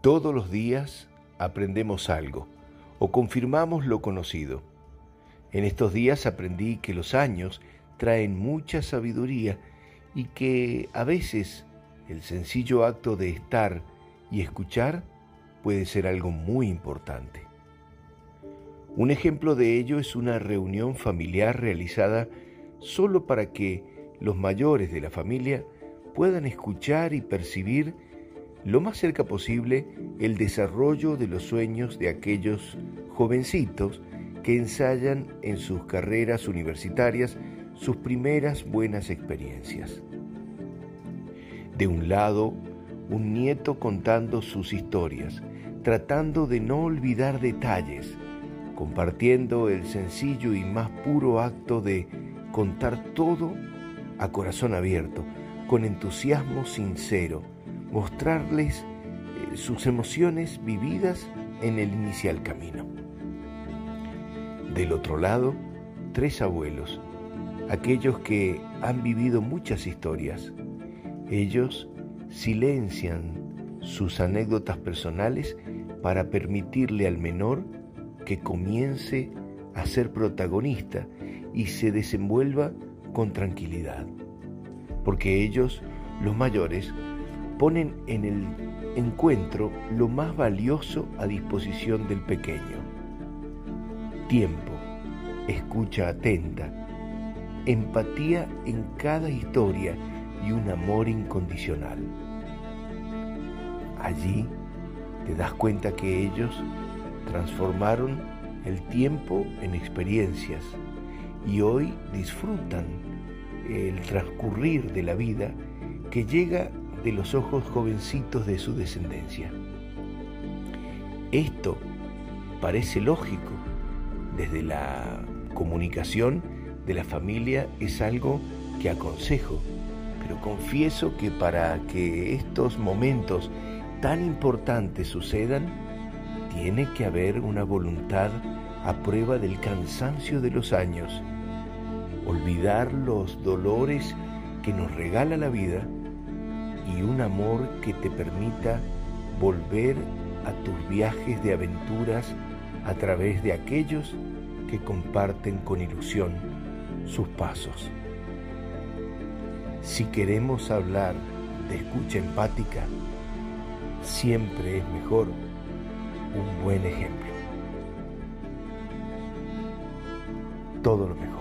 Todos los días aprendemos algo o confirmamos lo conocido. En estos días aprendí que los años traen mucha sabiduría y que a veces el sencillo acto de estar y escuchar puede ser algo muy importante. Un ejemplo de ello es una reunión familiar realizada solo para que los mayores de la familia puedan escuchar y percibir lo más cerca posible el desarrollo de los sueños de aquellos jovencitos que ensayan en sus carreras universitarias sus primeras buenas experiencias. De un lado, un nieto contando sus historias, tratando de no olvidar detalles, compartiendo el sencillo y más puro acto de contar todo a corazón abierto, con entusiasmo sincero, mostrarles eh, sus emociones vividas en el inicial camino. Del otro lado, tres abuelos, aquellos que han vivido muchas historias. Ellos silencian sus anécdotas personales para permitirle al menor que comience a ser protagonista y se desenvuelva con tranquilidad. Porque ellos, los mayores, ponen en el encuentro lo más valioso a disposición del pequeño. Tiempo, escucha atenta, empatía en cada historia y un amor incondicional. Allí te das cuenta que ellos transformaron el tiempo en experiencias y hoy disfrutan el transcurrir de la vida que llega de los ojos jovencitos de su descendencia. Esto parece lógico. Desde la comunicación de la familia es algo que aconsejo, pero confieso que para que estos momentos tan importantes sucedan, tiene que haber una voluntad a prueba del cansancio de los años, olvidar los dolores que nos regala la vida y un amor que te permita volver a tus viajes de aventuras a través de aquellos que comparten con ilusión sus pasos. Si queremos hablar de escucha empática, siempre es mejor un buen ejemplo. Todo lo mejor.